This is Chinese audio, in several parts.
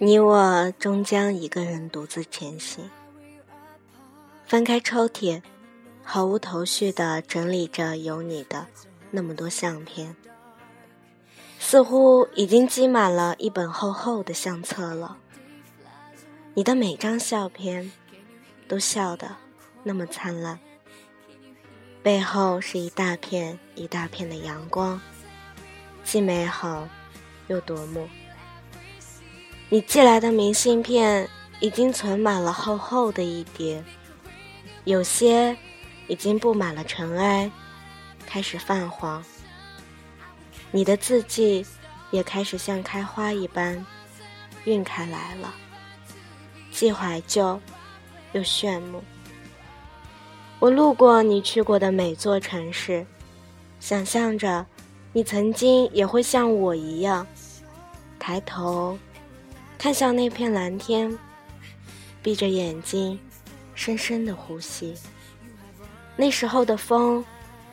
你我终将一个人独自前行。翻开抽屉，毫无头绪地整理着有你的那么多相片，似乎已经积满了一本厚厚的相册了。你的每张相片都笑得那么灿烂，背后是一大片一大片的阳光，既美好又夺目。你寄来的明信片已经存满了厚厚的一叠，有些已经布满了尘埃，开始泛黄。你的字迹也开始像开花一般晕开来了，既怀旧又炫目。我路过你去过的每座城市，想象着你曾经也会像我一样抬头。看向那片蓝天，闭着眼睛，深深的呼吸。那时候的风，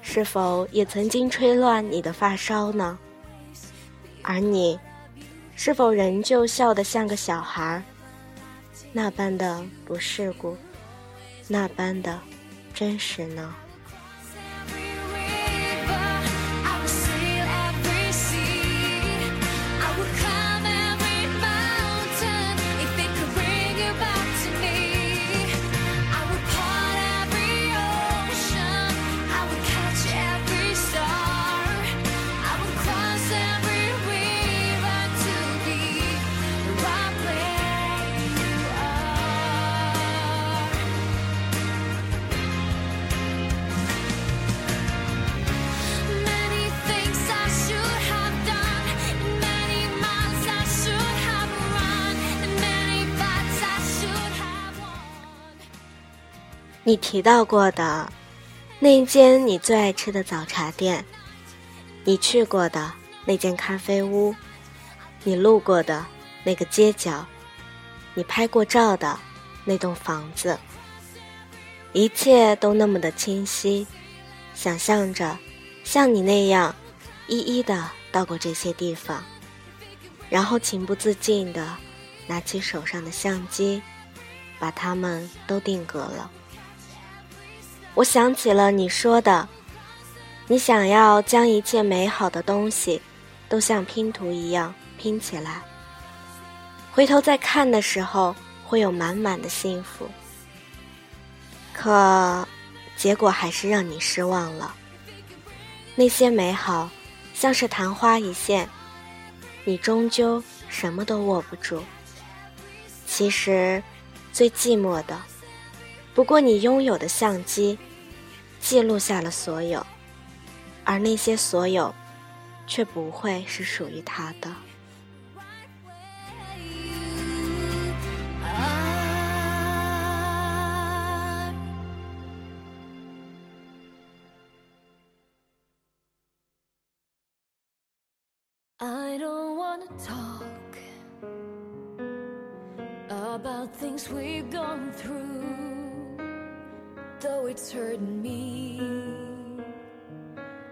是否也曾经吹乱你的发梢呢？而你，是否仍旧笑得像个小孩？那般的不世故，那般的真实呢？你提到过的那间你最爱吃的早茶店，你去过的那间咖啡屋，你路过的那个街角，你拍过照的那栋房子，一切都那么的清晰。想象着像你那样一一的到过这些地方，然后情不自禁的拿起手上的相机，把它们都定格了。我想起了你说的，你想要将一切美好的东西都像拼图一样拼起来，回头再看的时候会有满满的幸福。可结果还是让你失望了。那些美好像是昙花一现，你终究什么都握不住。其实，最寂寞的。不过，你拥有的相机记录下了所有，而那些所有，却不会是属于他的。I don't wanna talk about things we've gone through. Though it's hurting me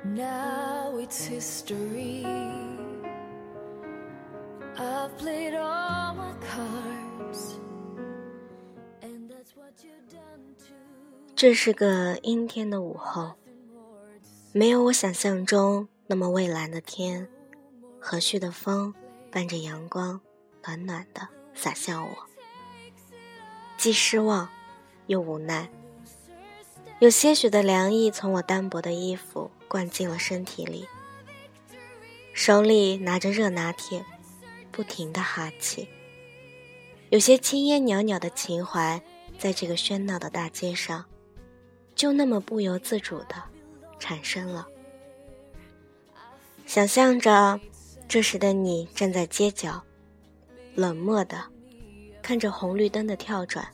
now it's history i've played all my cards and that's what you've done to 这是个阴天的午后没有我想象中那么蔚蓝的天和煦的风伴着阳光暖暖的洒向我既失望又无奈有些许的凉意从我单薄的衣服灌进了身体里，手里拿着热拿铁，不停的哈气。有些青烟袅袅的情怀，在这个喧闹的大街上，就那么不由自主的产生了。想象着这时的你站在街角，冷漠的看着红绿灯的跳转，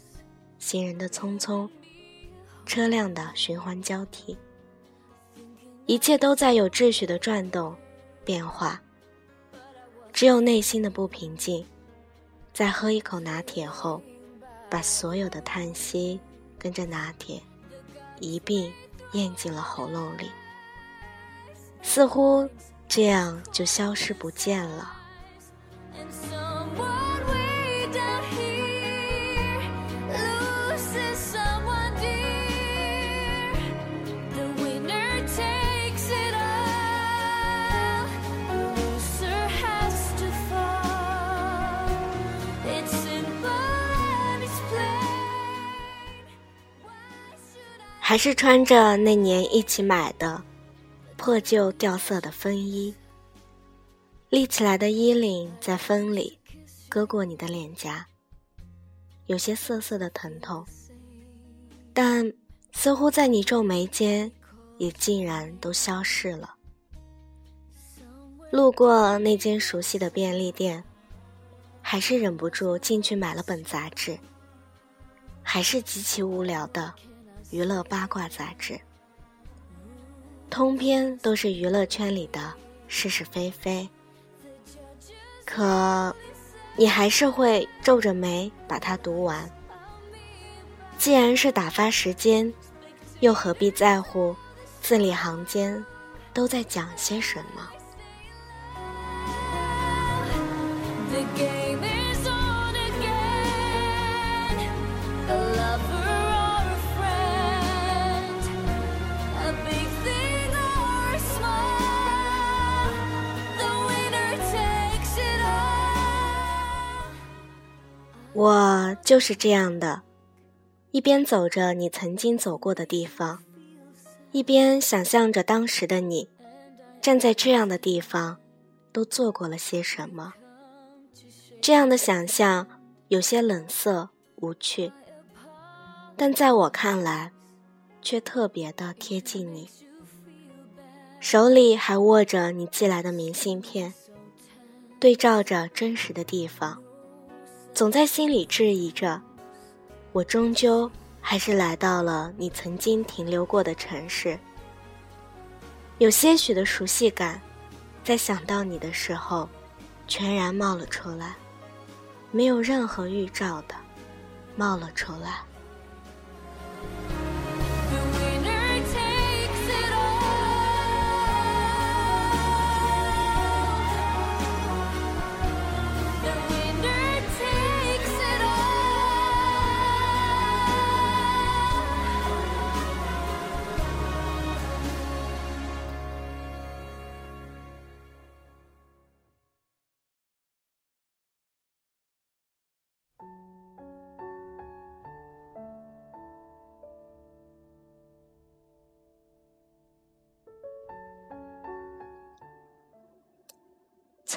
行人的匆匆。车辆的循环交替，一切都在有秩序的转动、变化。只有内心的不平静，在喝一口拿铁后，把所有的叹息跟着拿铁一并咽进了喉咙里，似乎这样就消失不见了。还是穿着那年一起买的破旧掉色的风衣，立起来的衣领在风里割过你的脸颊，有些涩涩的疼痛，但似乎在你皱眉间也竟然都消逝了。路过那间熟悉的便利店，还是忍不住进去买了本杂志，还是极其无聊的娱乐八卦杂志，通篇都是娱乐圈里的是是非非。可，你还是会皱着眉把它读完。既然是打发时间，又何必在乎字里行间都在讲些什么？我就是这样的，一边走着你曾经走过的地方，一边想象着当时的你，站在这样的地方，都做过了些什么。这样的想象有些冷色无趣，但在我看来，却特别的贴近你。手里还握着你寄来的明信片，对照着真实的地方。总在心里质疑着，我终究还是来到了你曾经停留过的城市。有些许的熟悉感，在想到你的时候，全然冒了出来，没有任何预兆的，冒了出来。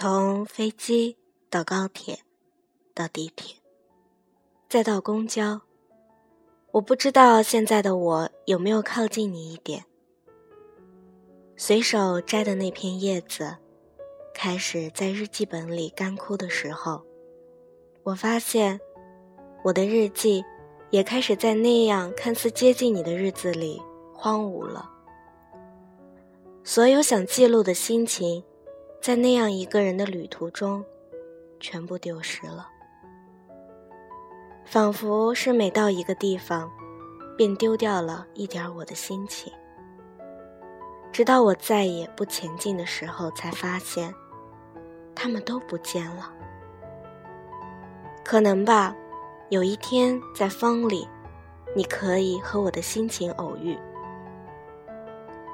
从飞机到高铁，到地铁，再到公交，我不知道现在的我有没有靠近你一点。随手摘的那片叶子，开始在日记本里干枯的时候，我发现，我的日记也开始在那样看似接近你的日子里荒芜了。所有想记录的心情。在那样一个人的旅途中，全部丢失了，仿佛是每到一个地方，便丢掉了一点我的心情。直到我再也不前进的时候，才发现，他们都不见了。可能吧，有一天在风里，你可以和我的心情偶遇。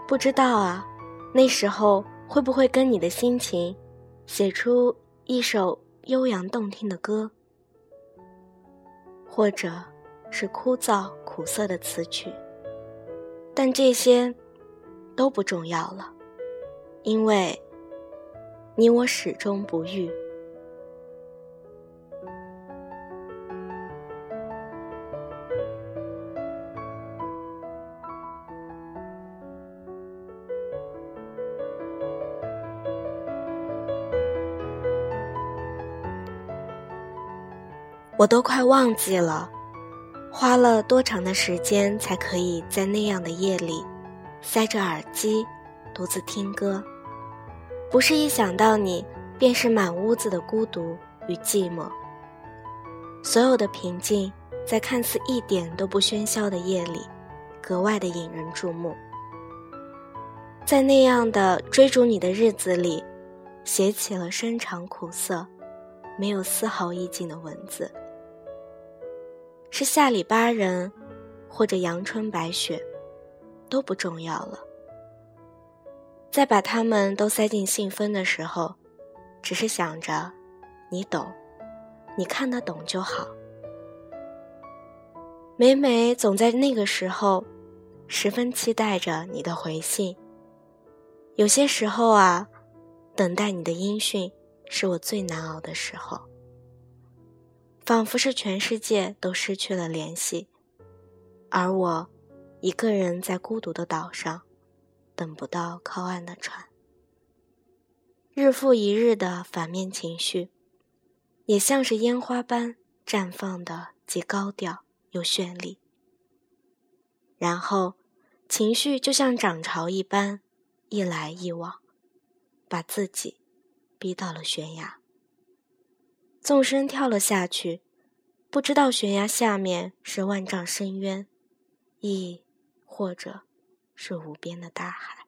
不知道啊，那时候。会不会跟你的心情，写出一首悠扬动听的歌，或者是枯燥苦涩的词曲？但这些都不重要了，因为你我始终不遇。我都快忘记了，花了多长的时间才可以在那样的夜里，塞着耳机，独自听歌。不是一想到你，便是满屋子的孤独与寂寞。所有的平静，在看似一点都不喧嚣的夜里，格外的引人注目。在那样的追逐你的日子里，写起了深长苦涩，没有丝毫意境的文字。是下里巴人，或者阳春白雪，都不重要了。在把它们都塞进信封的时候，只是想着，你懂，你看得懂就好。每每总在那个时候，十分期待着你的回信。有些时候啊，等待你的音讯是我最难熬的时候，仿佛是全世界都失去了联系，而我一个人在孤独的岛上，等不到靠岸的船。日复一日的反面情绪，也像是烟花般绽放的，既高调又绚丽。然后，情绪就像涨潮一般，一来一往，把自己逼到了悬崖。纵身跳了下去，不知道悬崖下面是万丈深渊，亦或者是无边的大海。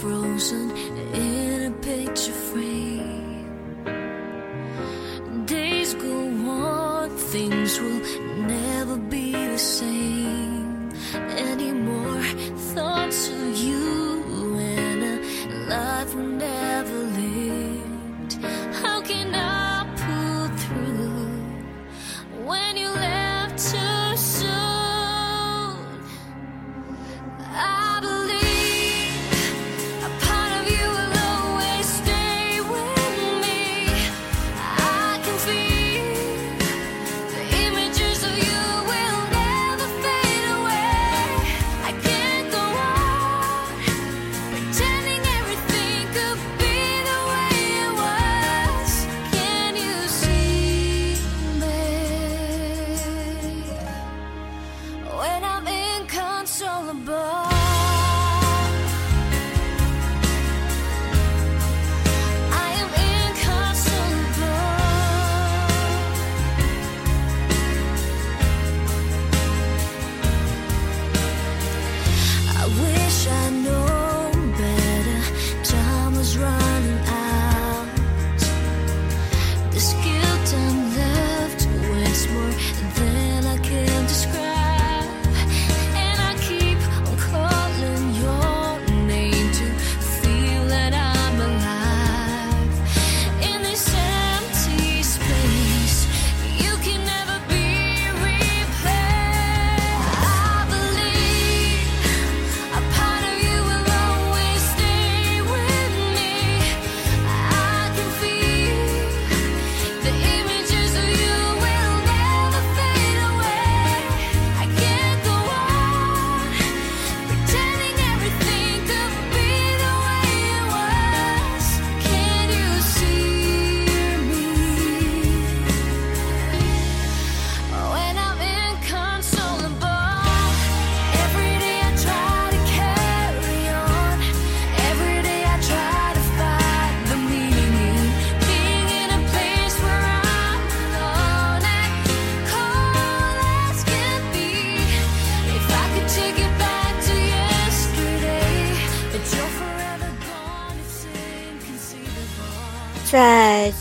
Frozen in a picture frame. Days go on, things will never be the same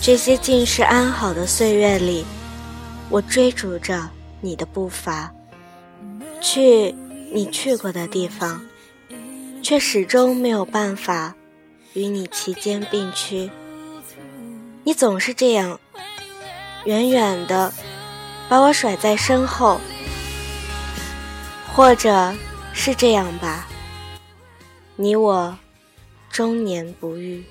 这些尽是安好的岁月里，我追逐着你的步伐，去你去过的地方，却始终没有办法与你齐肩并驱。你总是这样，远远的把我甩在身后，或者是这样吧，你我终年不遇。